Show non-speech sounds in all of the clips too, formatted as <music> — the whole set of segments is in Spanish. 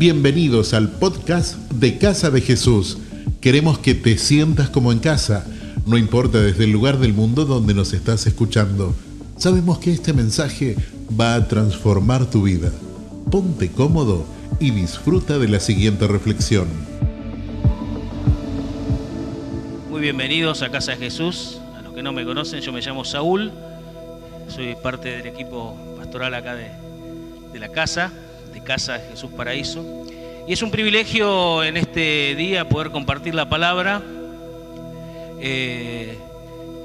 Bienvenidos al podcast de Casa de Jesús. Queremos que te sientas como en casa, no importa desde el lugar del mundo donde nos estás escuchando. Sabemos que este mensaje va a transformar tu vida. Ponte cómodo y disfruta de la siguiente reflexión. Muy bienvenidos a Casa de Jesús. A los que no me conocen, yo me llamo Saúl. Soy parte del equipo pastoral acá de, la casa, Casa de Jesús Paraíso. Y es un privilegio en este día poder compartir la palabra. Eh,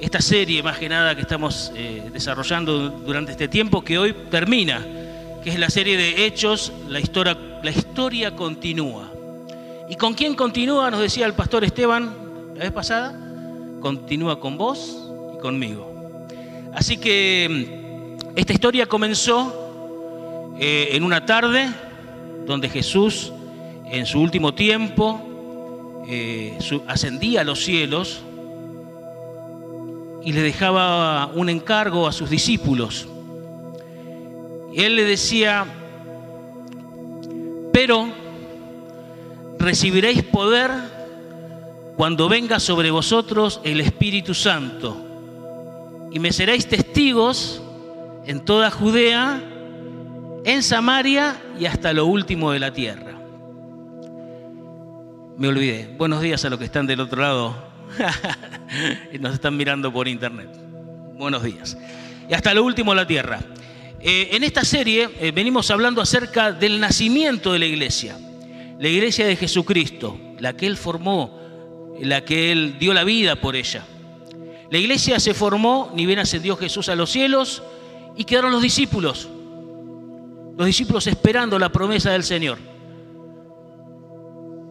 esta serie, más que nada, que estamos eh, desarrollando durante este tiempo, que hoy termina, que es la serie de Hechos, la historia, la historia continúa. ¿Y con quién continúa? Nos decía el pastor Esteban la vez pasada. Continúa con vos y conmigo. Así que mm, esta historia comenzó eh, en una tarde donde Jesús, en su último tiempo, eh, ascendía a los cielos y le dejaba un encargo a sus discípulos. Y él le decía, pero recibiréis poder cuando venga sobre vosotros el Espíritu Santo y me seréis testigos en toda Judea, en Samaria y hasta lo último de la tierra. Me olvidé. Buenos días a los que están del otro lado. <laughs> y Nos están mirando por internet. Buenos días. Y hasta lo último de la tierra. Eh, en esta serie eh, venimos hablando acerca del nacimiento de la iglesia. La iglesia de Jesucristo, la que Él formó, la que Él dio la vida por ella. La iglesia se formó, ni bien ascendió Jesús a los cielos, y quedaron los discípulos. Los discípulos esperando la promesa del Señor.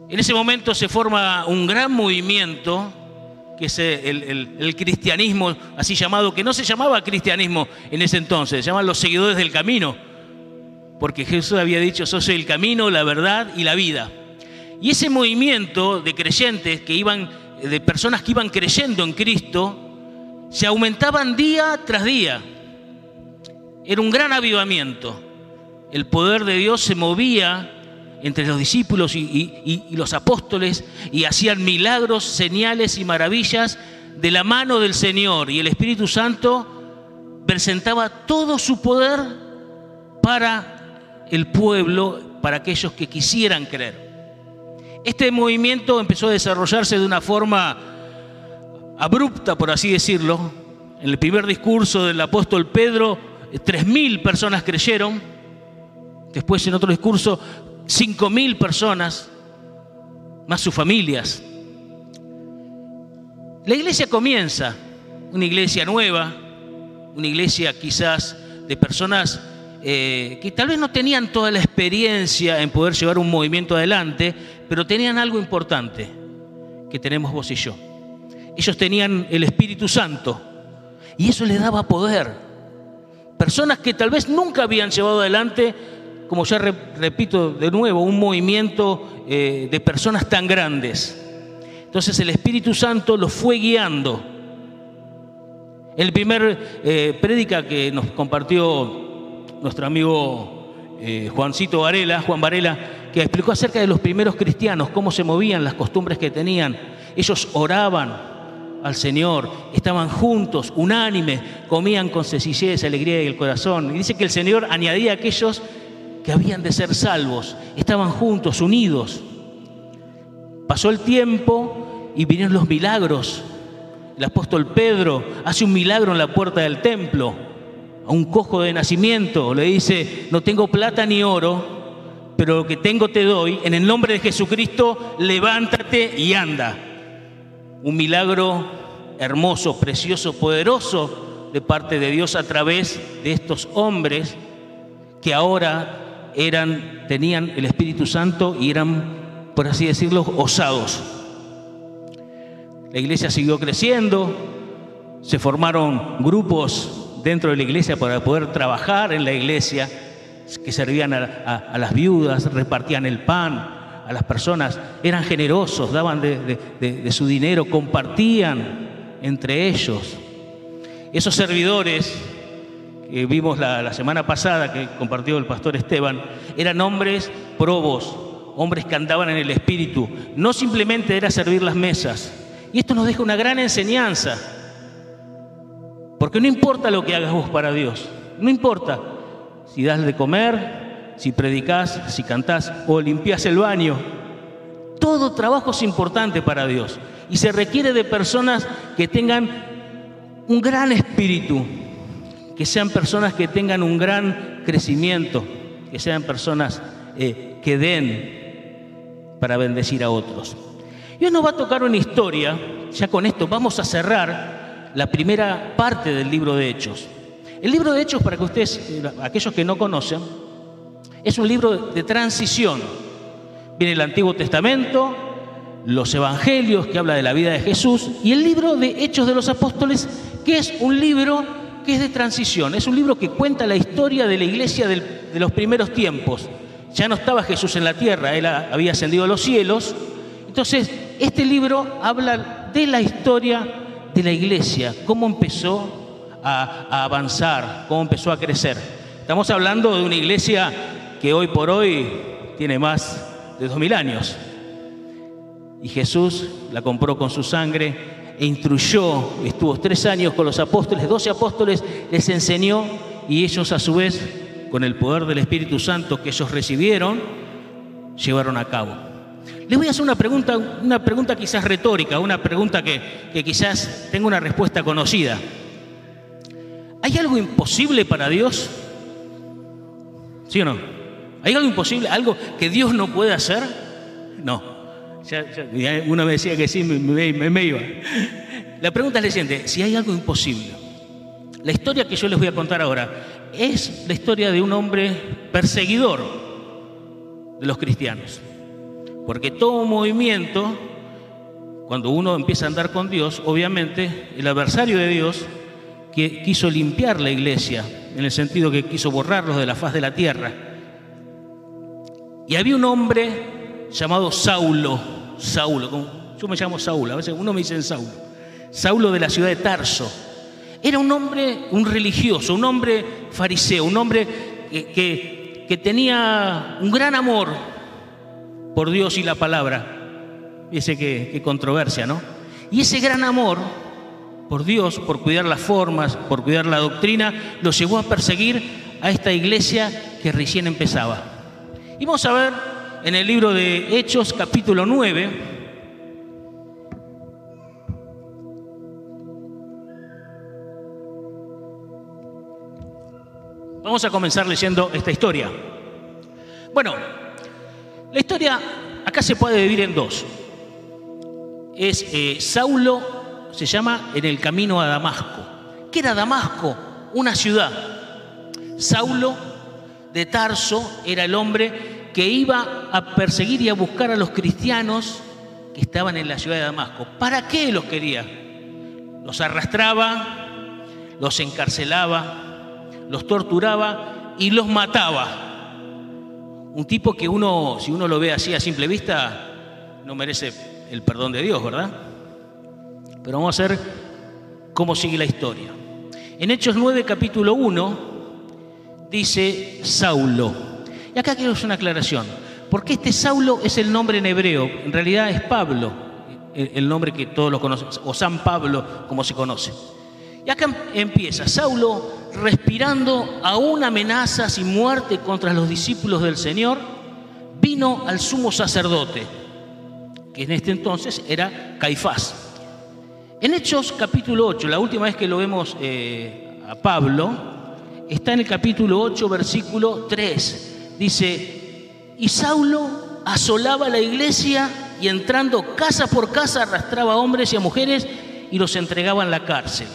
En ese momento se forma un gran movimiento, que es el, cristianismo así llamado, que no se llamaba cristianismo en ese entonces, se llaman los seguidores del camino, porque Jesús había dicho, yo soy el camino, la verdad y la vida. Y ese movimiento de creyentes que iban, de personas que iban creyendo en Cristo, se aumentaban día tras día. Era un gran avivamiento. El poder de Dios se movía entre los discípulos y, los apóstoles y hacían milagros, señales y maravillas de la mano del Señor. Y el Espíritu Santo presentaba todo su poder para el pueblo, para aquellos que quisieran creer. Este movimiento empezó a desarrollarse de una forma abrupta, por así decirlo. En el primer discurso del apóstol Pedro, eh, 3.000 personas creyeron. Después, en otro discurso, 5.000 personas, más sus familias. La iglesia comienza, una iglesia nueva, una iglesia quizás de personas eh, que tal vez no tenían toda la experiencia en poder llevar un movimiento adelante, pero tenían algo importante que tenemos vos y yo. Ellos tenían el Espíritu Santo y eso les daba poder. Personas que tal vez nunca habían llevado adelante, como ya re- repito de nuevo, un movimiento eh, de personas tan grandes. Entonces el Espíritu Santo los fue guiando. El primer eh, prédica que nos compartió nuestro amigo eh, Juancito Varela, Juan Varela, que explicó acerca de los primeros cristianos, cómo se movían, las costumbres que tenían. Ellos oraban al Señor, estaban juntos, unánimes, comían con sencillez, alegría y el corazón. Y dice que el Señor añadía a aquellos que habían de ser salvos, estaban juntos, unidos. Pasó el tiempo y vinieron los milagros. El apóstol Pedro hace un milagro en la puerta del templo. A un cojo de nacimiento le dice, no tengo plata ni oro, pero lo que tengo te doy. En el nombre de Jesucristo, levántate y anda. Un milagro hermoso, precioso, poderoso de parte de Dios a través de estos hombres que ahora eran, tenían el Espíritu Santo y eran, por así decirlo, osados. La iglesia siguió creciendo, se formaron grupos dentro de la iglesia para poder trabajar en la iglesia, que servían a, las viudas, repartían el pan a las personas, eran generosos, daban de su dinero, compartían entre ellos. Esos servidores que vimos la, la semana pasada, que compartió el pastor Esteban, eran hombres probos, hombres que andaban en el Espíritu. No simplemente era servir las mesas. Y esto nos deja una gran enseñanza. Porque no importa lo que hagas vos para Dios. No importa si das de comer, si predicas, si cantás o limpias el baño. Todo trabajo es importante para Dios. Y se requiere de personas que tengan un gran espíritu, que sean personas que tengan un gran crecimiento, que sean personas eh, que den para bendecir a otros. Hoy nos va a tocar una historia, ya con esto vamos a cerrar la primera parte del libro de Hechos. El libro de Hechos, para que ustedes, aquellos que no conocen, es un libro de transición. Viene el Antiguo Testamento, los Evangelios, que habla de la vida de Jesús, y el libro de Hechos de los Apóstoles, que es un libro que es de transición, es un libro que cuenta la historia de la iglesia de los primeros tiempos. Ya no estaba Jesús en la tierra, él había ascendido a los cielos. Entonces, este libro habla de la historia de la iglesia, cómo empezó a, avanzar, cómo empezó a crecer. Estamos hablando de una iglesia que hoy por hoy tiene más de dos mil años. Y Jesús la compró con su sangre e instruyó, estuvo tres años con los apóstoles, doce apóstoles, les enseñó y ellos a su vez, con el poder del Espíritu Santo que ellos recibieron, llevaron a cabo. Les voy a hacer una pregunta, una pregunta quizás retórica, una pregunta que, que quizás tenga una respuesta conocida. ¿Hay algo imposible para Dios? ¿Sí o no? ¿Hay algo imposible? ¿Algo que Dios no puede hacer? No uno me decía que sí, me, iba. La pregunta es la siguiente, si hay algo imposible. La historia que yo les voy a contar ahora es la historia de un hombre perseguidor de los cristianos. Porque todo movimiento, cuando uno empieza a andar con Dios, obviamente el adversario de Dios que quiso limpiar la iglesia, en el sentido que quiso borrarlos de la faz de la tierra. Y había un hombre llamado Saulo, Saulo, yo me llamo Saulo, a veces uno me dice Saulo, Saulo de la ciudad de Tarso. Era un hombre, un religioso, un hombre fariseo, un hombre que, tenía un gran amor por Dios y la palabra. Que, que controversia, ¿no? Y ese gran amor por Dios, por cuidar las formas, por cuidar la doctrina, lo llevó a perseguir a esta iglesia que recién empezaba. Y vamos a ver en el libro de Hechos capítulo 9. Vamos a comenzar leyendo esta historia. Bueno, la historia acá se puede dividir en dos. Es eh, Saulo, se llama en el camino a Damasco. ¿Qué era Damasco? Una ciudad. Saulo de Tarso era el hombre que iba a perseguir y a buscar a los cristianos que estaban en la ciudad de Damasco. ¿Para qué los quería? Los arrastraba, los encarcelaba, los torturaba y los mataba. Un tipo que uno, si uno lo ve así a simple vista, no merece el perdón de Dios, ¿verdad? Pero vamos a ver cómo sigue la historia. En Hechos 9, capítulo 1, dice Saulo y acá quiero hacer una aclaración. Porque este Saulo es el nombre en hebreo, en realidad es Pablo, el nombre que todos lo conocen, o San Pablo, como se conoce. Y acá empieza, Saulo respirando aún amenazas y muerte contra los discípulos del Señor, vino al sumo sacerdote, que en este entonces era Caifás. En Hechos capítulo 8, la última vez que lo vemos eh, a Pablo, está en el capítulo 8, versículo 3 Dice, y Saulo asolaba la iglesia y entrando casa por casa arrastraba a hombres y a mujeres y los entregaba en la cárcel.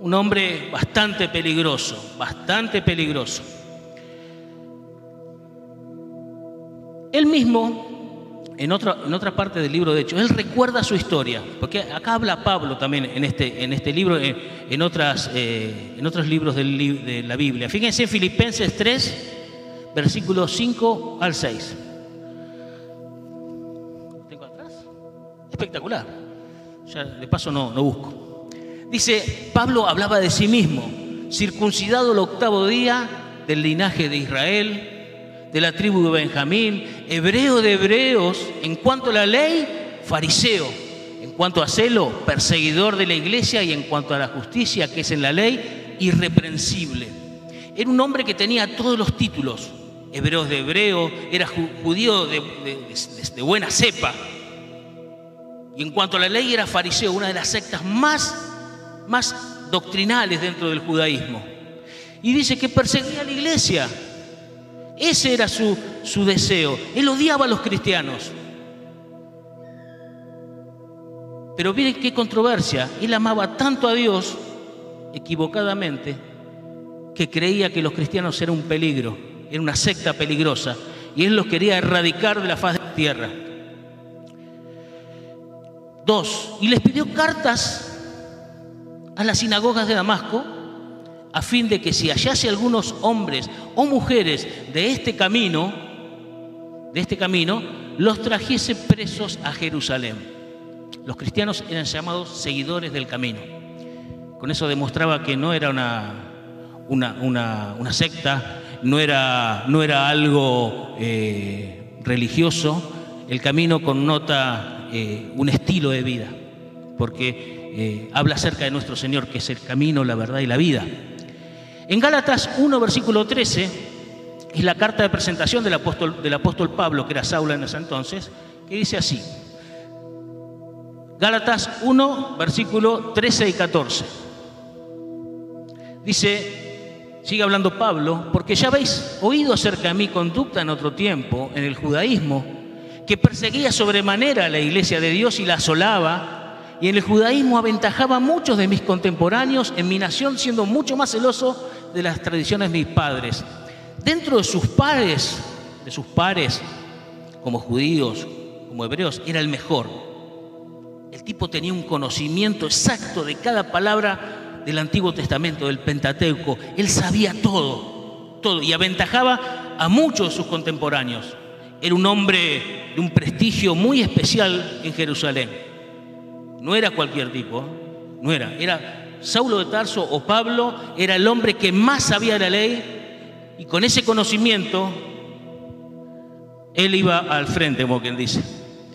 Un hombre bastante peligroso, bastante peligroso. Él mismo, en otra, en otra parte del libro de Hechos, él recuerda su historia, porque acá habla Pablo también en este, en este libro, en, otras, eh, en otros libros de la Biblia. Fíjense en Filipenses 3, versículos 5 al 6. ¿Tengo atrás? Espectacular. De paso no, no busco. Dice, Pablo hablaba de sí mismo, circuncidado el octavo día del linaje de Israel, de la tribu de Benjamín, hebreo de hebreos, en cuanto a la ley, fariseo, en cuanto a celo, perseguidor de la iglesia y en cuanto a la justicia, que es en la ley, irreprensible. Era un hombre que tenía todos los títulos, hebreos de hebreo, era judío de, de buena cepa. Y en cuanto a la ley, era fariseo, una de las sectas más, más doctrinales dentro del judaísmo. Y dice que perseguía a la iglesia. Ese era su, su deseo. Él odiaba a los cristianos. Pero miren qué controversia. Él amaba tanto a Dios, equivocadamente, que creía que los cristianos eran un peligro, era una secta peligrosa. Y él los quería erradicar de la faz de la tierra. Dos, y les pidió cartas a las sinagogas de Damasco a fin de que si hallase algunos hombres o mujeres de este camino, de este camino, los trajese presos a Jerusalén. Los cristianos eran llamados seguidores del camino. Con eso demostraba que no era una, una, secta, no era, no era algo eh, religioso. El camino connota eh, un estilo de vida, porque eh, habla acerca de nuestro Señor, que es el camino, la verdad y la vida. En Gálatas 1, versículo 13, es la carta de presentación del apóstol, Pablo, que era Saulo en ese entonces, que dice así. Gálatas 1, versículo 13 y 14. Dice, sigue hablando Pablo, porque ya habéis oído acerca de mi conducta en otro tiempo, en el judaísmo, que perseguía sobremanera a la iglesia de Dios y la asolaba y en el judaísmo aventajaba a muchos de mis contemporáneos en mi nación, siendo mucho más celoso de las tradiciones de mis padres. Dentro de sus pares, de sus pares, como judíos, como hebreos, era el mejor. El tipo tenía un conocimiento exacto de cada palabra del Antiguo Testamento, del Pentateuco. Él sabía todo, todo, y aventajaba a muchos de sus contemporáneos. Era un hombre de un prestigio muy especial en Jerusalén. No era cualquier tipo, no era. Era Saulo de Tarso o Pablo, era el hombre que más sabía la ley y con ese conocimiento él iba al frente, como quien dice.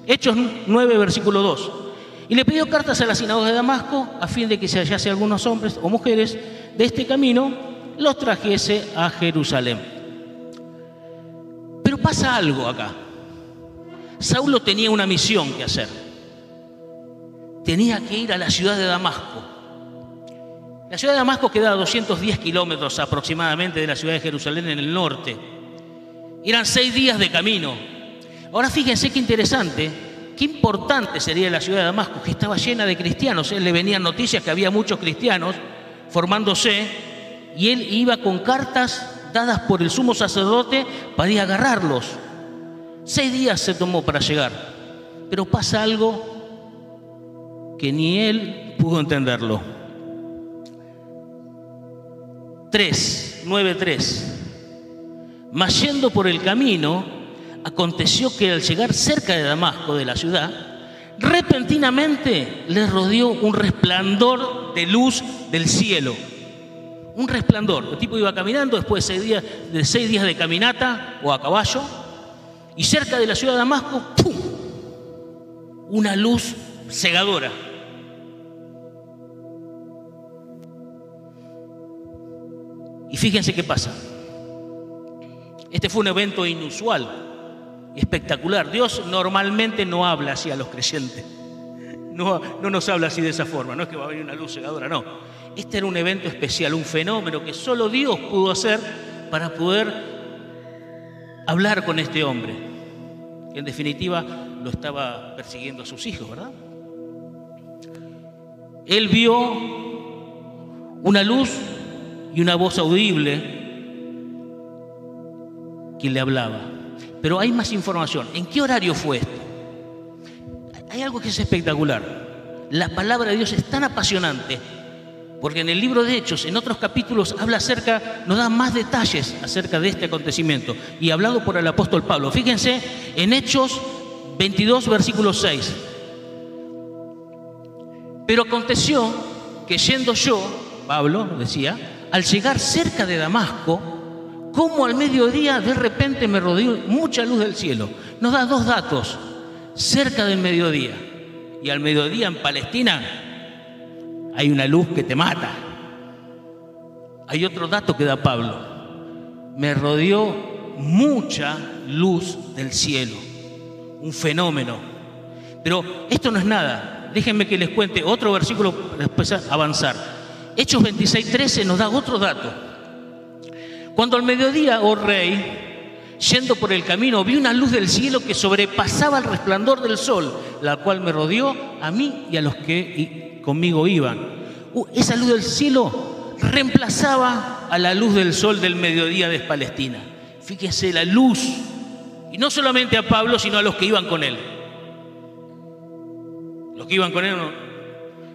Hechos 9, versículo 2. Y le pidió cartas a la sinagoga de Damasco a fin de que se hallase algunos hombres o mujeres de este camino, los trajese a Jerusalén. Pero pasa algo acá. Saulo tenía una misión que hacer tenía que ir a la ciudad de Damasco. La ciudad de Damasco queda a 210 kilómetros aproximadamente de la ciudad de Jerusalén en el norte. Eran seis días de camino. Ahora fíjense qué interesante, qué importante sería la ciudad de Damasco, que estaba llena de cristianos. Él le venían noticias que había muchos cristianos formándose y él iba con cartas dadas por el sumo sacerdote para ir a agarrarlos. Seis días se tomó para llegar, pero pasa algo que ni él pudo entenderlo. 3, 9, 3. Mas yendo por el camino, aconteció que al llegar cerca de Damasco, de la ciudad, repentinamente le rodeó un resplandor de luz del cielo. Un resplandor. El tipo iba caminando después de seis días de, seis días de caminata o a caballo, y cerca de la ciudad de Damasco, ¡pum! Una luz cegadora. Y fíjense qué pasa. Este fue un evento inusual, espectacular. Dios normalmente no habla así a los creyentes. No, no nos habla así de esa forma. No es que va a venir una luz cegadora, no. Este era un evento especial, un fenómeno que solo Dios pudo hacer para poder hablar con este hombre. Que en definitiva lo estaba persiguiendo a sus hijos, ¿verdad? Él vio una luz y una voz audible que le hablaba. Pero hay más información. ¿En qué horario fue esto? Hay algo que es espectacular. La palabra de Dios es tan apasionante porque en el libro de Hechos, en otros capítulos, habla acerca, nos da más detalles acerca de este acontecimiento y hablado por el apóstol Pablo. Fíjense en Hechos 22, versículo 6. Pero aconteció que yendo yo, Pablo decía, al llegar cerca de Damasco, cómo al mediodía de repente me rodeó mucha luz del cielo. Nos da dos datos, cerca del mediodía. Y al mediodía en Palestina hay una luz que te mata. Hay otro dato que da Pablo. Me rodeó mucha luz del cielo, un fenómeno. Pero esto no es nada. Déjenme que les cuente otro versículo después avanzar. Hechos 26:13 nos da otro dato. Cuando al mediodía, oh rey, yendo por el camino, vi una luz del cielo que sobrepasaba el resplandor del sol, la cual me rodeó a mí y a los que conmigo iban. Uh, esa luz del cielo reemplazaba a la luz del sol del mediodía de Palestina. Fíjese la luz, y no solamente a Pablo, sino a los que iban con él. Los que iban con él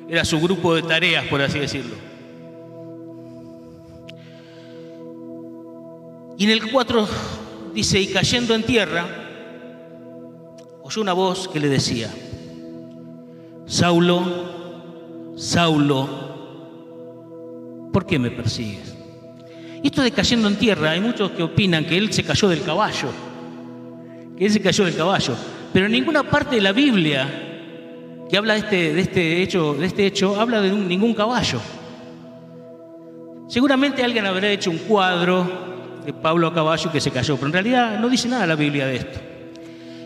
era su grupo de tareas, por así decirlo. Y en el 4 dice, y cayendo en tierra, oyó una voz que le decía, Saulo, Saulo, ¿por qué me persigues? Y esto de cayendo en tierra, hay muchos que opinan que él se cayó del caballo, que él se cayó del caballo, pero en ninguna parte de la Biblia que habla de este, de este, hecho, de este hecho, habla de ningún caballo. Seguramente alguien habrá hecho un cuadro de Pablo a caballo que se cayó, pero en realidad no dice nada la Biblia de esto.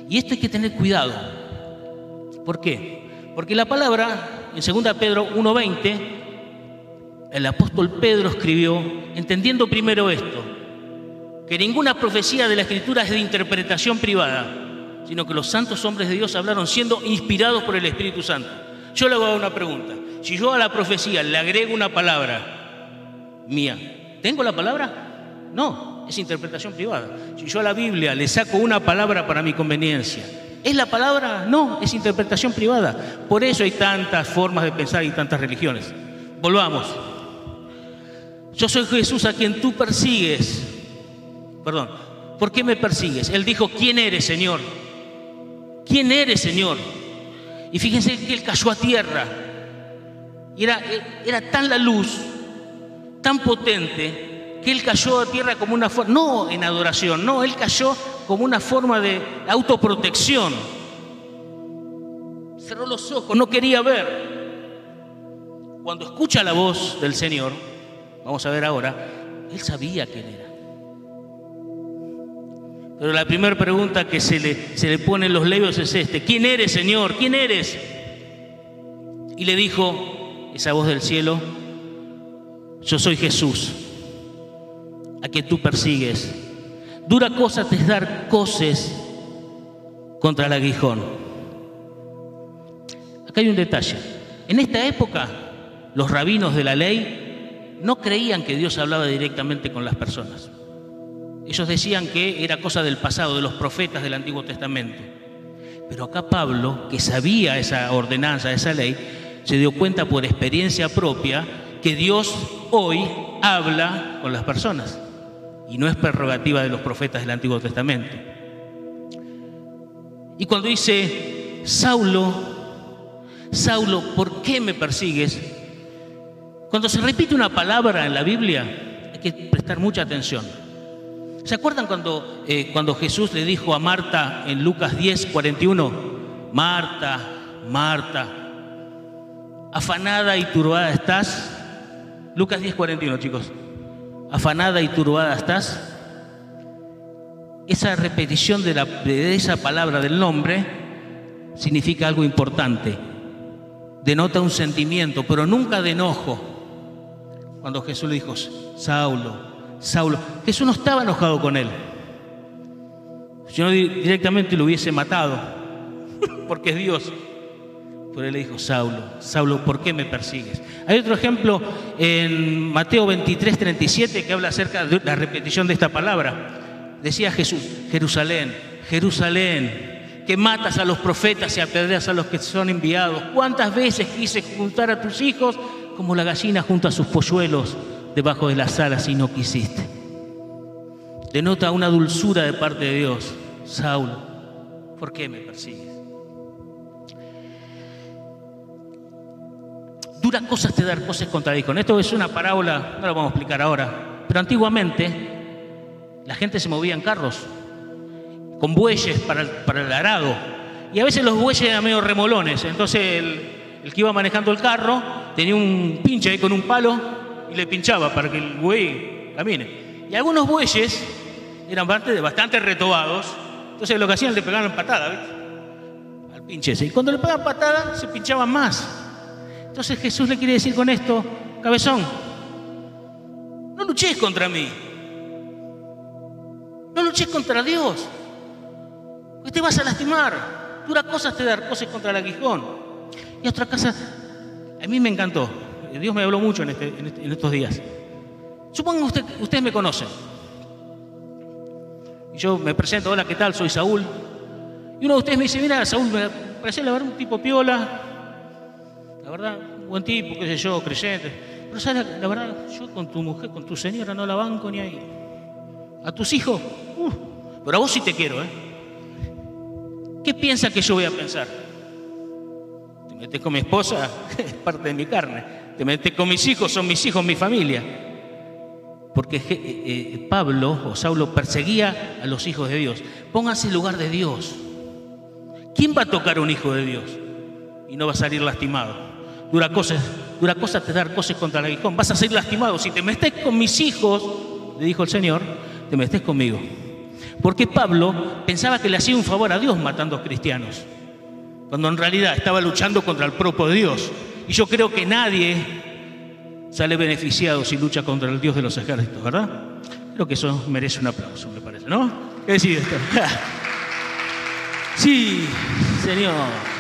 Y esto hay que tener cuidado. ¿Por qué? Porque la palabra, en 2 Pedro 1.20, el apóstol Pedro escribió, entendiendo primero esto, que ninguna profecía de la Escritura es de interpretación privada, sino que los santos hombres de Dios hablaron siendo inspirados por el Espíritu Santo. Yo le hago una pregunta. Si yo a la profecía le agrego una palabra mía, ¿tengo la palabra? No, es interpretación privada. Si yo a la Biblia le saco una palabra para mi conveniencia, ¿es la palabra? No, es interpretación privada. Por eso hay tantas formas de pensar y tantas religiones. Volvamos. Yo soy Jesús a quien tú persigues. Perdón, ¿por qué me persigues? Él dijo, ¿quién eres, Señor? ¿Quién eres, Señor? Y fíjense que él cayó a tierra. Y era, era tan la luz, tan potente, que él cayó a tierra como una forma, no en adoración, no, él cayó como una forma de autoprotección. Cerró los ojos, no quería ver. Cuando escucha la voz del Señor, vamos a ver ahora, él sabía quién era. Pero la primera pregunta que se le, se le pone en los labios es este, ¿quién eres, Señor? ¿Quién eres? Y le dijo esa voz del cielo, yo soy Jesús a que tú persigues. Dura cosa te es dar coces contra el aguijón. Acá hay un detalle. En esta época, los rabinos de la ley no creían que Dios hablaba directamente con las personas. Ellos decían que era cosa del pasado, de los profetas del Antiguo Testamento. Pero acá Pablo, que sabía esa ordenanza, esa ley, se dio cuenta por experiencia propia que Dios hoy habla con las personas y no es prerrogativa de los profetas del Antiguo Testamento. Y cuando dice, Saulo, Saulo, ¿por qué me persigues? Cuando se repite una palabra en la Biblia, hay que prestar mucha atención. ¿Se acuerdan cuando, eh, cuando Jesús le dijo a Marta en Lucas 10, 41, Marta, Marta, afanada y turbada estás? Lucas 10, 41, chicos afanada y turbada estás, esa repetición de, la, esa palabra del nombre significa algo importante. Denota un sentimiento, pero nunca de enojo. Cuando Jesús le dijo, Saulo, Saulo, Jesús no estaba enojado con él. Si no directamente lo hubiese matado, <laughs> porque es Dios. Pero él le dijo, Saulo, Saulo, ¿por qué me persigues? Hay otro ejemplo en Mateo 23, 37 que habla acerca de la repetición de esta palabra. Decía Jesús, Jerusalén, Jerusalén, que matas a los profetas y apedreas a los que son enviados. ¿Cuántas veces quise juntar a tus hijos como la gallina junta a sus polluelos debajo de las alas y no quisiste? Denota una dulzura de parte de Dios. Saulo, ¿por qué me persigues? Duras cosas te dar cosas contra Esto es una parábola, no lo vamos a explicar ahora, pero antiguamente la gente se movía en carros, con bueyes para para el arado. Y a veces los bueyes eran medio remolones. Entonces el, el que iba manejando el carro tenía un pinche ahí con un palo y le pinchaba para que el buey camine. Y algunos bueyes eran bastante, bastante retobados. Entonces lo que hacían le pegaban patada, ¿viste? Al pinche ese. Y cuando le pegaban patada, se pinchaban más. Entonces Jesús le quiere decir con esto, cabezón, no luches contra mí. No luches contra Dios. Porque te vas a lastimar. Dura cosas te dar cosas contra el aguijón. Y otra cosa, a mí me encantó. Dios me habló mucho en, este, este, estos días. Supongan usted, ustedes me conocen. Y yo me presento, hola, ¿qué tal? Soy Saúl. Y uno de ustedes me dice, mira, Saúl, me parece la un tipo piola. La verdad, buen tipo, qué sé yo, creyente. Pero sabes, la, verdad, yo con tu mujer, con tu señora no la banco ni ahí. A tus hijos, uh, pero a vos sí te quiero, ¿eh? ¿Qué piensa que yo voy a pensar? Te metes con mi esposa, <laughs> es parte de mi carne. Te metes con mis hijos, son mis hijos, mi familia. Porque eh, eh, Pablo o Saulo perseguía a los hijos de Dios. Pónganse en lugar de Dios. ¿Quién va a tocar a un hijo de Dios? Y no va a salir lastimado. Dura cosas, dura cosas te dar cosas contra el aguijón. Vas a ser lastimado. Si te metes con mis hijos, le dijo el Señor, te metes conmigo. Porque Pablo pensaba que le hacía un favor a Dios matando a cristianos, cuando en realidad estaba luchando contra el propio Dios. Y yo creo que nadie sale beneficiado si lucha contra el Dios de los ejércitos, ¿verdad? Creo que eso merece un aplauso, me parece, ¿no? ¿Qué decís <laughs> sí, Señor.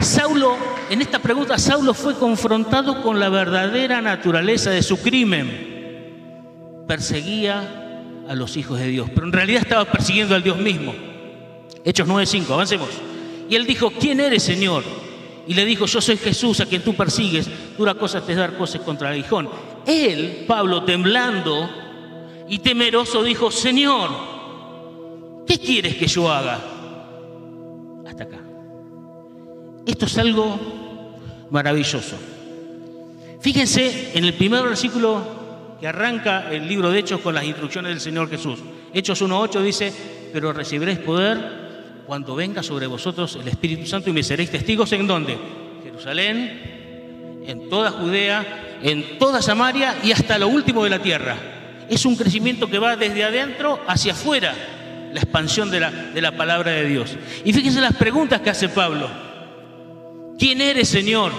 Saulo, en esta pregunta, Saulo fue confrontado con la verdadera naturaleza de su crimen. Perseguía a los hijos de Dios, pero en realidad estaba persiguiendo al Dios mismo. Hechos 9:5, avancemos. Y él dijo, ¿quién eres, Señor? Y le dijo, yo soy Jesús a quien tú persigues, dura cosa te dar cosas contra el aguijón. Él, Pablo, temblando y temeroso, dijo, Señor, ¿qué quieres que yo haga? Hasta acá. Esto es algo maravilloso. Fíjense en el primer versículo que arranca el libro de Hechos con las instrucciones del Señor Jesús. Hechos 1.8 dice, pero recibiréis poder cuando venga sobre vosotros el Espíritu Santo y me seréis testigos en dónde? Jerusalén, en toda Judea, en toda Samaria y hasta lo último de la tierra. Es un crecimiento que va desde adentro hacia afuera, la expansión de la, de la palabra de Dios. Y fíjense las preguntas que hace Pablo. ¿Quién eres, Señor?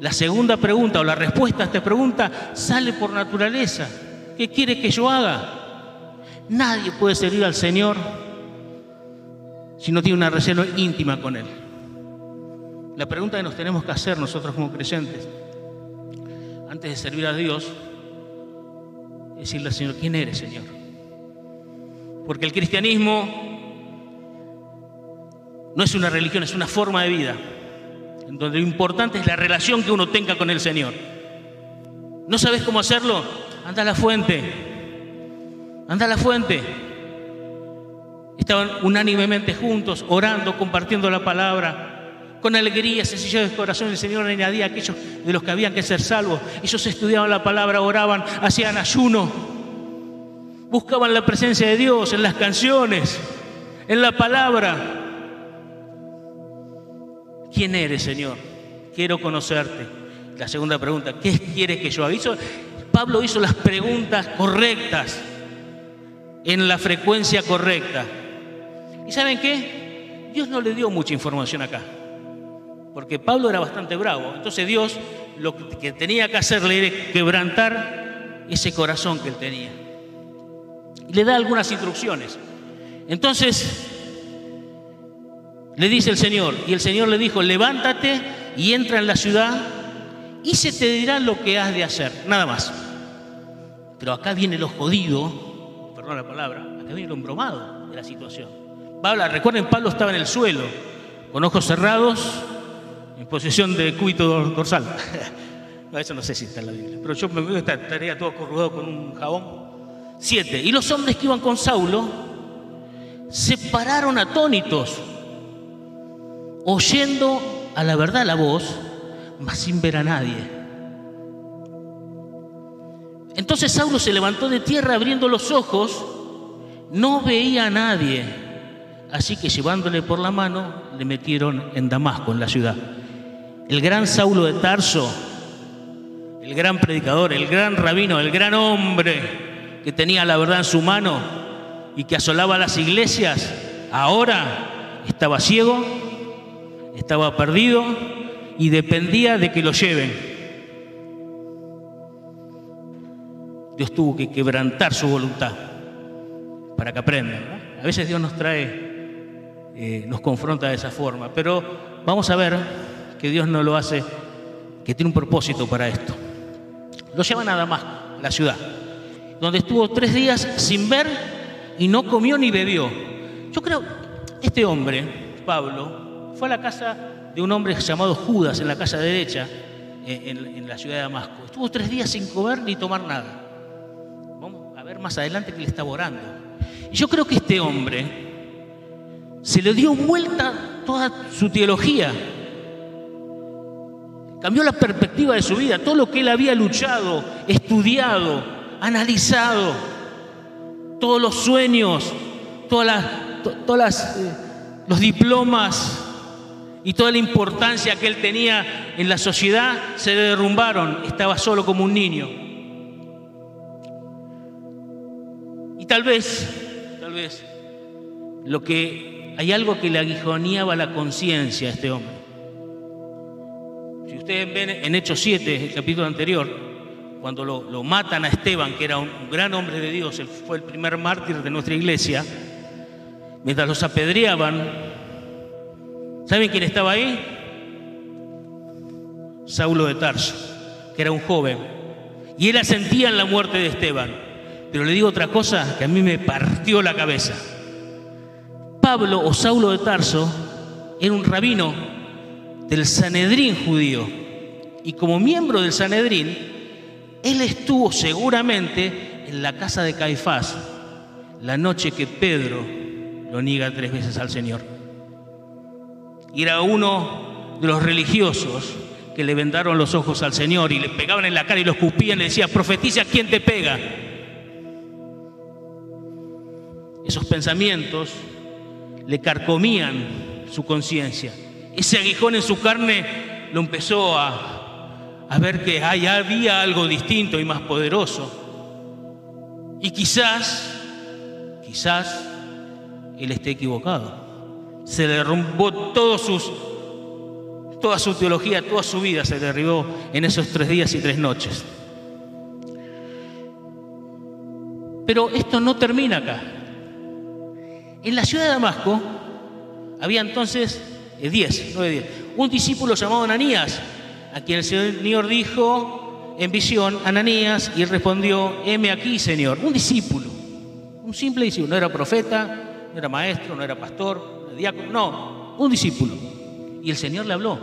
La segunda pregunta o la respuesta a esta pregunta sale por naturaleza. ¿Qué quiere que yo haga? Nadie puede servir al Señor si no tiene una relación íntima con Él. La pregunta que nos tenemos que hacer nosotros como creyentes, antes de servir a Dios, es decirle al Señor, ¿quién eres, Señor? Porque el cristianismo no es una religión, es una forma de vida donde lo importante es la relación que uno tenga con el Señor. ¿No sabes cómo hacerlo? Anda a la fuente. Anda a la fuente. Estaban unánimemente juntos, orando, compartiendo la palabra. Con alegría, sencillez de corazón, el Señor añadía a aquellos de los que habían que ser salvos. Ellos estudiaban la palabra, oraban, hacían ayuno. Buscaban la presencia de Dios en las canciones, en la palabra. ¿Quién eres, Señor? Quiero conocerte. La segunda pregunta, ¿qué quieres que yo haga? Pablo hizo las preguntas correctas, en la frecuencia correcta. ¿Y saben qué? Dios no le dio mucha información acá, porque Pablo era bastante bravo. Entonces Dios lo que tenía que hacerle era quebrantar ese corazón que él tenía. Y le da algunas instrucciones. Entonces, le dice el Señor, y el Señor le dijo, levántate y entra en la ciudad y se te dirá lo que has de hacer, nada más. Pero acá viene lo jodido, perdón la palabra, acá viene lo embromado de la situación. Pablo, recuerden, Pablo estaba en el suelo, con ojos cerrados, en posesión de cúbito dorsal. <laughs> no, eso no sé si está en la Biblia, pero yo me estaría todo corrugado con un jabón. Siete. Y los hombres que iban con Saulo se pararon atónitos oyendo a la verdad la voz, mas sin ver a nadie. Entonces Saulo se levantó de tierra abriendo los ojos, no veía a nadie, así que llevándole por la mano le metieron en Damasco, en la ciudad. El gran Saulo de Tarso, el gran predicador, el gran rabino, el gran hombre que tenía la verdad en su mano y que asolaba las iglesias, ahora estaba ciego, estaba perdido y dependía de que lo lleven. Dios tuvo que quebrantar su voluntad para que aprendan. A veces Dios nos trae, eh, nos confronta de esa forma, pero vamos a ver que Dios no lo hace, que tiene un propósito para esto. Lo llevan a Damasco, la ciudad, donde estuvo tres días sin ver y no comió ni bebió. Yo creo, este hombre, Pablo, fue a la casa de un hombre llamado Judas en la casa derecha, eh, en, la ciudad de Damasco. Estuvo tres días sin comer ni tomar nada más adelante que le estaba orando. Y yo creo que este hombre se le dio vuelta toda su teología. Cambió la perspectiva de su vida, todo lo que él había luchado, estudiado, analizado, todos los sueños, todas eh, los diplomas y toda la importancia que él tenía en la sociedad se derrumbaron. Estaba solo como un niño. tal vez, tal vez, lo que hay algo que le aguijoneaba la conciencia a este hombre. Si ustedes ven en Hechos 7, el capítulo anterior, cuando lo, matan a Esteban, que era un, gran hombre de Dios, él fue el primer mártir de nuestra iglesia, mientras los apedreaban, ¿saben quién estaba ahí? Saulo de Tarso, que era un joven, y él asentía en la muerte de Esteban. Pero le digo otra cosa que a mí me partió la cabeza. Pablo o Saulo de Tarso era un rabino del Sanedrín judío. Y como miembro del Sanedrín, él estuvo seguramente en la casa de Caifás la noche que Pedro lo niega tres veces al Señor. Y era uno de los religiosos que le vendaron los ojos al Señor y le pegaban en la cara y lo escupían y le decía, profetiza quién te pega. Esos pensamientos le carcomían su conciencia. Ese aguijón en su carne lo empezó a, a ver que hay, había algo distinto y más poderoso. Y quizás, quizás él esté equivocado. Se derrumbó toda su teología, toda su vida se derribó en esos tres días y tres noches. Pero esto no termina acá. En la ciudad de Damasco había entonces 10, eh, 9, 10, un discípulo llamado Ananías, a quien el Señor dijo en visión, Ananías, y él respondió, heme aquí, Señor, un discípulo, un simple discípulo, no era profeta, no era maestro, no era pastor, no, un discípulo. Y el Señor le habló.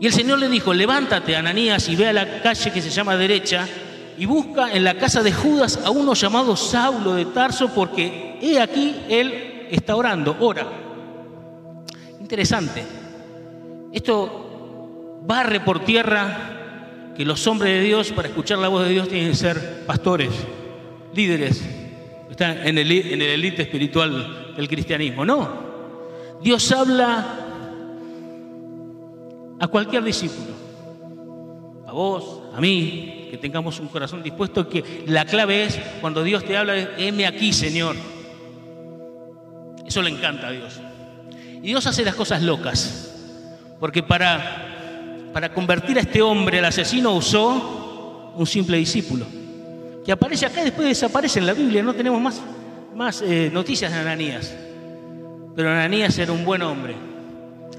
Y el Señor le dijo, levántate, Ananías, y ve a la calle que se llama derecha, y busca en la casa de Judas a uno llamado Saulo de Tarso, porque he aquí él está orando, ora. Interesante. Esto barre por tierra que los hombres de Dios, para escuchar la voz de Dios, tienen que ser pastores, líderes, están en el, en el elite espiritual del cristianismo. No. Dios habla a cualquier discípulo, a vos, a mí, que tengamos un corazón dispuesto, que la clave es cuando Dios te habla, heme aquí, Señor. Eso le encanta a Dios. Y Dios hace las cosas locas, porque para, para convertir a este hombre al asesino usó un simple discípulo, que aparece acá y después desaparece en la Biblia, no tenemos más, más eh, noticias de Ananías. Pero Ananías era un buen hombre,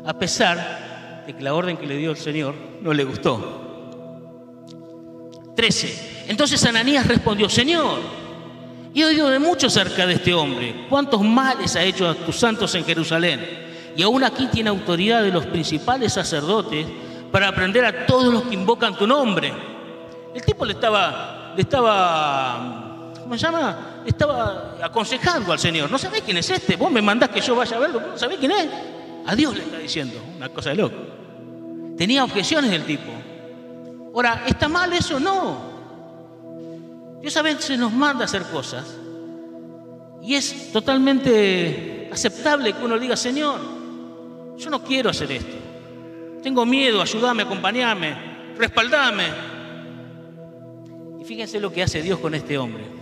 a pesar de que la orden que le dio el Señor no le gustó. 13. Entonces Ananías respondió, Señor, he oído de mucho acerca de este hombre, cuántos males ha hecho a tus santos en Jerusalén. Y aún aquí tiene autoridad de los principales sacerdotes para aprender a todos los que invocan tu nombre. El tipo le estaba, le estaba, ¿cómo se llama? Estaba aconsejando al Señor. ¿No sabés quién es este? Vos me mandás que yo vaya a verlo. ¿No sabés quién es? A Dios le está diciendo, una cosa de loco. Tenía objeciones del tipo. Ahora, ¿está mal eso? No. Dios a veces nos manda a hacer cosas y es totalmente aceptable que uno diga, Señor, yo no quiero hacer esto. Tengo miedo, ayúdame, acompañame, respaldame. Y fíjense lo que hace Dios con este hombre.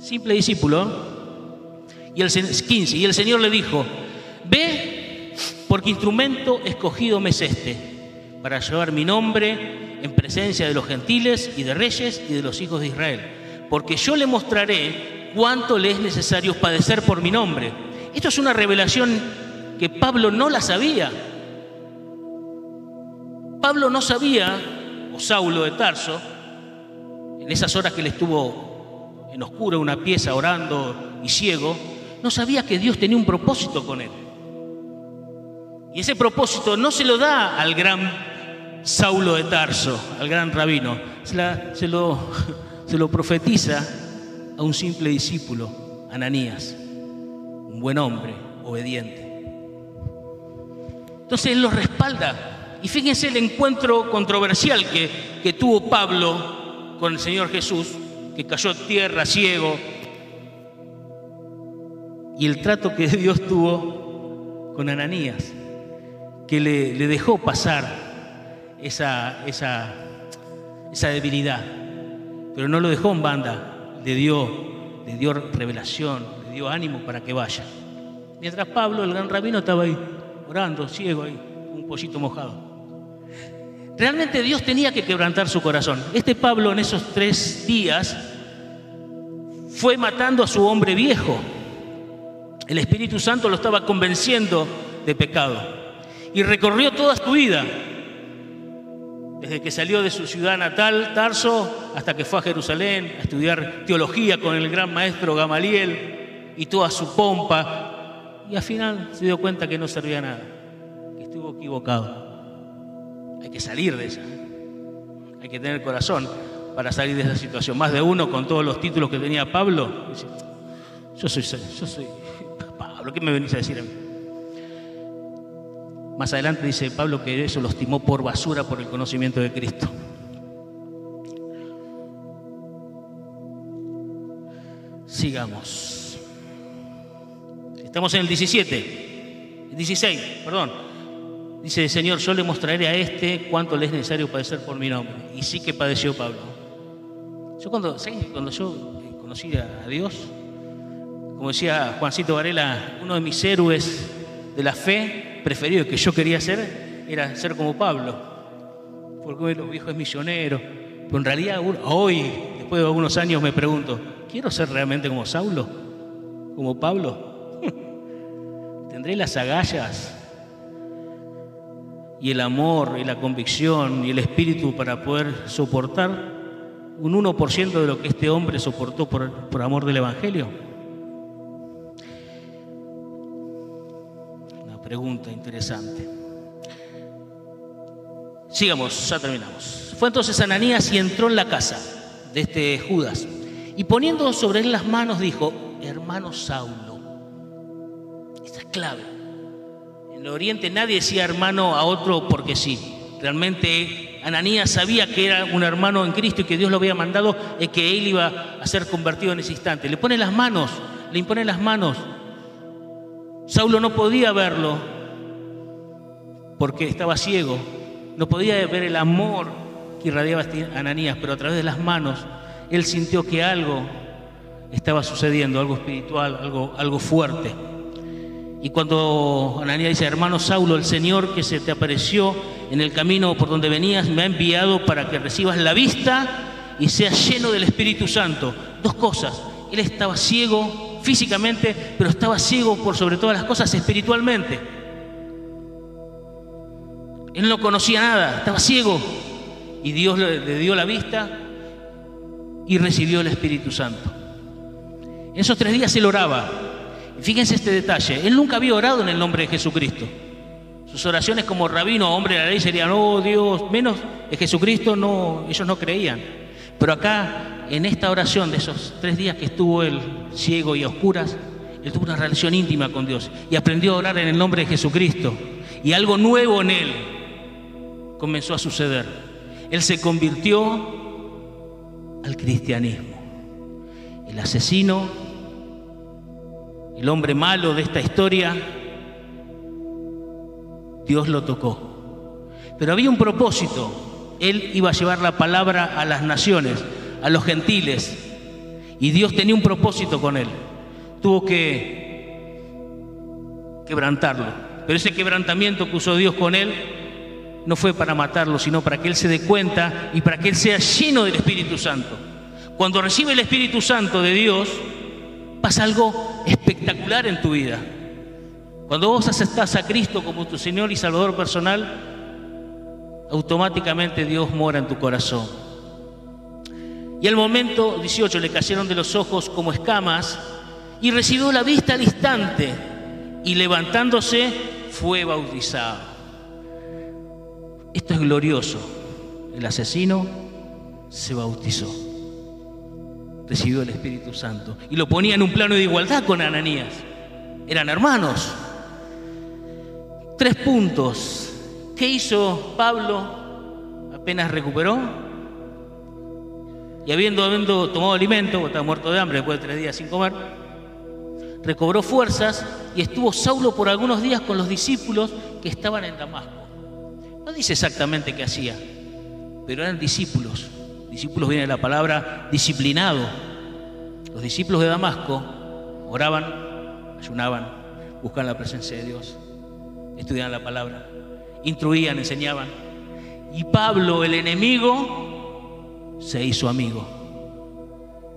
Simple discípulo. Y el 15, y el Señor le dijo, ve porque instrumento escogido me es este, para llevar mi nombre en presencia de los gentiles y de reyes y de los hijos de Israel. Porque yo le mostraré cuánto le es necesario padecer por mi nombre. Esto es una revelación que Pablo no la sabía. Pablo no sabía, o Saulo de Tarso, en esas horas que le estuvo en oscuro una pieza orando y ciego, no sabía que Dios tenía un propósito con él. Y ese propósito no se lo da al gran Saulo de Tarso, al gran rabino, se, lo, <laughs> se lo profetiza a un simple discípulo, Ananías, un buen hombre, obediente. Entonces él lo respalda. Y fíjense el encuentro controversial que, que tuvo Pablo con el Señor Jesús, que cayó tierra ciego, y el trato que <laughs> Dios tuvo con Ananías, que le, dejó pasar esa, esa, esa debilidad. Pero no lo dejó en banda, le dio, le dio revelación, le dio ánimo para que vaya. Mientras Pablo, el gran rabino, estaba ahí, orando, ciego ahí, un pollito mojado. Realmente Dios tenía que quebrantar su corazón. Este Pablo en esos tres días fue matando a su hombre viejo. El Espíritu Santo lo estaba convenciendo de pecado. Y recorrió toda su vida, desde que salió de su ciudad natal, Tarso, hasta que fue a Jerusalén a estudiar teología con el gran maestro Gamaliel y toda su pompa, y al final se dio cuenta que no servía nada, que estuvo equivocado. Hay que salir de esa, hay que tener corazón para salir de esa situación. Más de uno con todos los títulos que tenía Pablo, yo soy, yo soy <laughs> Pablo, ¿qué me venís a decir a mí? Más adelante dice Pablo que eso lo estimó por basura por el conocimiento de Cristo. Sigamos. Estamos en el 17, el 16, perdón. Dice, Señor, yo le mostraré a este cuánto le es necesario padecer por mi nombre. Y sí que padeció Pablo. Yo cuando, cuando yo conocí a Dios, como decía Juancito Varela, uno de mis héroes de la fe preferido que yo quería ser era ser como Pablo, porque los viejos es misionero. Pero en realidad hoy, después de algunos años, me pregunto, ¿quiero ser realmente como Saulo? ¿Como Pablo? <laughs> ¿Tendré las agallas y el amor y la convicción y el espíritu para poder soportar un 1% de lo que este hombre soportó por, por amor del Evangelio? pregunta interesante. Sigamos, ya terminamos. Fue entonces Ananías y entró en la casa de este Judas y poniendo sobre él las manos dijo, hermano Saulo. Esa es clave. En el oriente nadie decía hermano a otro porque sí. Realmente Ananías sabía que era un hermano en Cristo y que Dios lo había mandado y que él iba a ser convertido en ese instante. Le pone las manos, le impone las manos Saulo no podía verlo porque estaba ciego, no podía ver el amor que irradiaba Ananías, pero a través de las manos él sintió que algo estaba sucediendo, algo espiritual, algo, algo fuerte. Y cuando Ananías dice, hermano Saulo, el Señor que se te apareció en el camino por donde venías me ha enviado para que recibas la vista y seas lleno del Espíritu Santo. Dos cosas, él estaba ciego físicamente, pero estaba ciego por sobre todas las cosas espiritualmente. Él no conocía nada, estaba ciego. Y Dios le, dio la vista y recibió el Espíritu Santo. En esos tres días él oraba. fíjense este detalle, él nunca había orado en el nombre de Jesucristo. Sus oraciones como rabino, hombre de la ley, serían, oh Dios, menos de Jesucristo, no, ellos no creían. Pero acá en esta oración de esos tres días que estuvo él ciego y oscuras, él tuvo una relación íntima con Dios y aprendió a orar en el nombre de Jesucristo. Y algo nuevo en él comenzó a suceder. Él se convirtió al cristianismo. el asesino, el hombre malo de esta historia, Dios lo tocó. Pero había un propósito. Él iba a llevar la palabra a las naciones, a los gentiles. Y Dios tenía un propósito con él. Tuvo que quebrantarlo. Pero ese quebrantamiento que usó Dios con él no fue para matarlo, sino para que él se dé cuenta y para que él sea lleno del Espíritu Santo. Cuando recibe el Espíritu Santo de Dios, pasa algo espectacular en tu vida. Cuando vos aceptás a Cristo como tu Señor y Salvador personal, automáticamente Dios mora en tu corazón. Y al momento 18 le cayeron de los ojos como escamas y recibió la vista al instante y levantándose fue bautizado. Esto es glorioso. El asesino se bautizó recibió el Espíritu Santo. Y lo ponía en un plano de igualdad con Ananías. Eran hermanos. Tres puntos. ¿Qué hizo Pablo apenas recuperó? Y habiendo, tomado alimento, estaba muerto de hambre después de tres días sin comer, recobró fuerzas y estuvo Saulo por algunos días con los discípulos que estaban en Damasco. No dice exactamente qué hacía, pero eran discípulos. Discípulos viene de la palabra disciplinado. Los discípulos de Damasco oraban, ayunaban, buscaban la presencia de Dios, estudiaban la palabra, instruían, enseñaban. Y Pablo, el enemigo, se hizo amigo.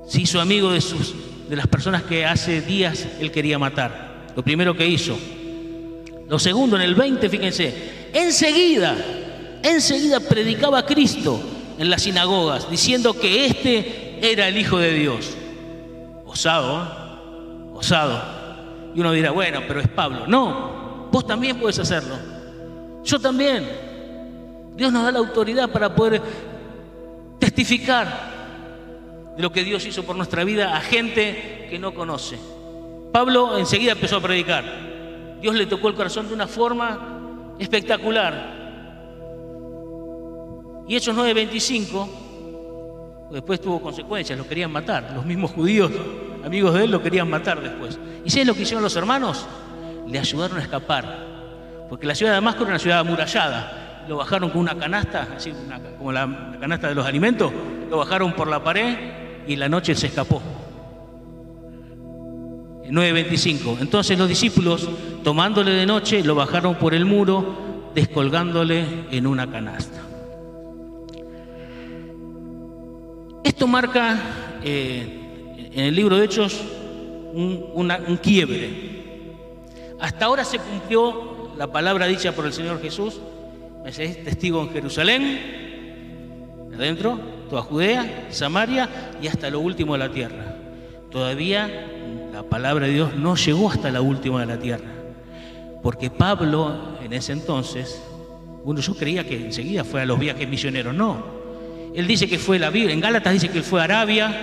Se hizo amigo de, sus, de las personas que hace días él quería matar. Lo primero que hizo. Lo segundo, en el 20, fíjense, enseguida, enseguida predicaba a Cristo en las sinagogas, diciendo que este era el Hijo de Dios. Osado, ¿eh? osado. Y uno dirá, bueno, pero es Pablo. No, vos también puedes hacerlo. Yo también. Dios nos da la autoridad para poder testificar de lo que Dios hizo por nuestra vida a gente que no conoce. Pablo enseguida empezó a predicar. Dios le tocó el corazón de una forma espectacular. Y Hechos 9:25, después tuvo consecuencias, lo querían matar. Los mismos judíos, amigos de él, lo querían matar después. ¿Y sabes lo que hicieron los hermanos? Le ayudaron a escapar. Porque la ciudad de Damasco era una ciudad amurallada. Lo bajaron con una canasta, así como la, canasta de los alimentos, lo bajaron por la pared y la noche se escapó. 9.25. Entonces los discípulos, tomándole de noche, lo bajaron por el muro, descolgándole en una canasta. Esto marca eh, en el libro de Hechos un, quiebre. Hasta ahora se cumplió la palabra dicha por el Señor Jesús. Me seréis testigo en Jerusalén, adentro, toda Judea, Samaria y hasta lo último de la tierra. Todavía la palabra de Dios no llegó hasta la última de la tierra. Porque Pablo en ese entonces, bueno, yo creía que enseguida fue a los viajes misioneros, no. Él dice que fue la Biblia, en Gálatas dice que él fue a Arabia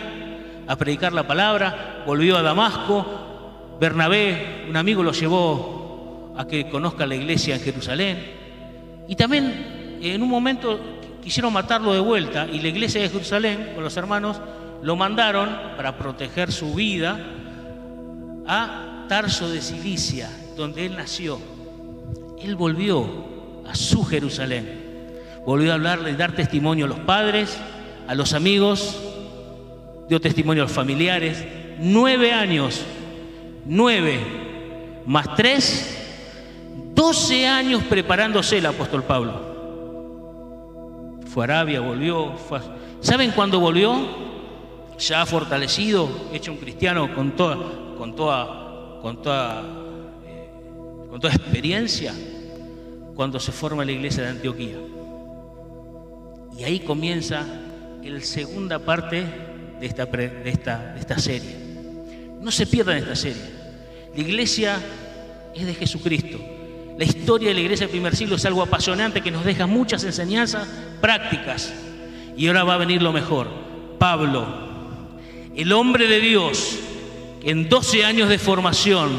a predicar la palabra, volvió a Damasco, Bernabé, un amigo lo llevó a que conozca la iglesia en Jerusalén. Y también en un momento quisieron matarlo de vuelta y la iglesia de Jerusalén, con los hermanos, lo mandaron para proteger su vida a Tarso de Cilicia, donde él nació. Él volvió a su Jerusalén volvió a hablarle, dar testimonio a los padres, a los amigos, dio testimonio a los familiares. Nueve años, nueve más tres, doce años preparándose el apóstol Pablo. Fue a Arabia, volvió. ¿Saben cuándo volvió? Ya fortalecido, hecho un cristiano con toda, con toda, con toda, eh, con toda experiencia, cuando se forma la iglesia de Antioquía. Y ahí comienza la segunda parte de esta, de, esta, esta serie. No se pierdan esta serie. La iglesia es de Jesucristo. La historia de la iglesia del primer siglo es algo apasionante que nos deja muchas enseñanzas prácticas. Y ahora va a venir lo mejor. Pablo, el hombre de Dios, en 12 años de formación,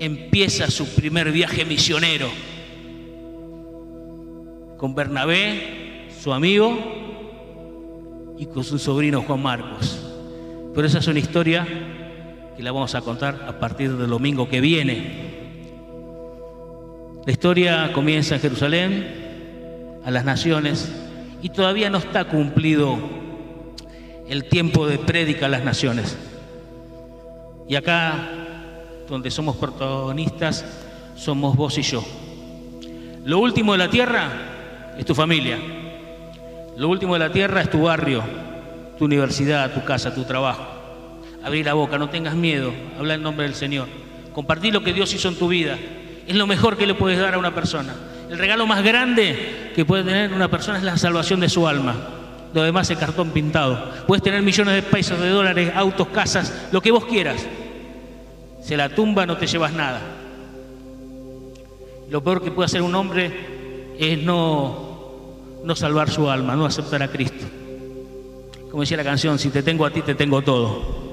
empieza su primer viaje misionero con Bernabé, su amigo, y con su sobrino Juan Marcos. Pero esa es una historia que la vamos a contar a partir del domingo que viene. La historia comienza en Jerusalén, a las naciones, y todavía no está cumplido el tiempo de prédica a las naciones. Y acá, donde somos protagonistas, somos vos y yo. Lo último de la tierra es tu familia. Lo último de la tierra es tu barrio, tu universidad, tu casa, tu trabajo. Abrí la boca, no tengas miedo, habla en nombre del Señor. Compartí lo que Dios hizo en tu vida. Es lo mejor que le puedes dar a una persona. El regalo más grande que puede tener una persona es la salvación de su alma. Lo demás es cartón pintado. Puedes tener millones de pesos, de dólares, autos, casas, lo que vos quieras. Si la tumba no te llevas nada. Lo peor que puede hacer un hombre es no, no salvar su alma, no aceptar a Cristo. Como decía la canción, si te tengo a ti, te tengo todo.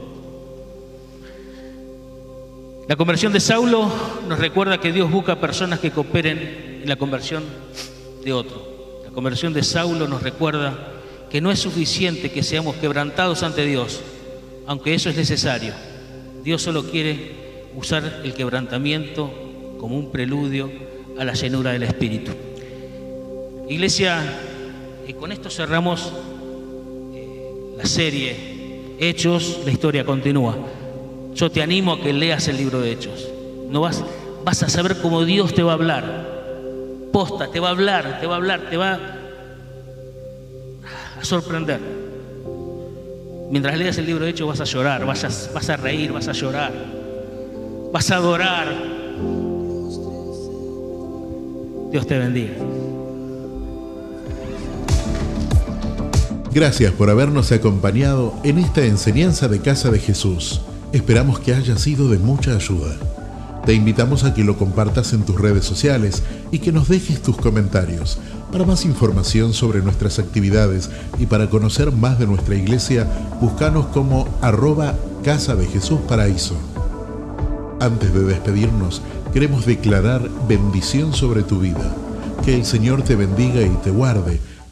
La conversión de Saulo nos recuerda que Dios busca personas que cooperen en la conversión de otro. La conversión de Saulo nos recuerda que no es suficiente que seamos quebrantados ante Dios, aunque eso es necesario. Dios solo quiere usar el quebrantamiento como un preludio a la llenura del Espíritu. Iglesia, y con esto cerramos serie Hechos, la historia continúa. Yo te animo a que leas el libro de Hechos. No vas, vas a saber cómo Dios te va a hablar. Posta, te va a hablar, te va a hablar, te va a sorprender. Mientras leas el libro de Hechos vas a llorar, vas a, vas a reír, vas a llorar, vas a adorar. Dios te bendiga. Gracias por habernos acompañado en esta enseñanza de Casa de Jesús. Esperamos que haya sido de mucha ayuda. Te invitamos a que lo compartas en tus redes sociales y que nos dejes tus comentarios. Para más información sobre nuestras actividades y para conocer más de nuestra iglesia, búscanos como arroba Casa de Jesús Paraíso. Antes de despedirnos, queremos declarar bendición sobre tu vida. Que el Señor te bendiga y te guarde,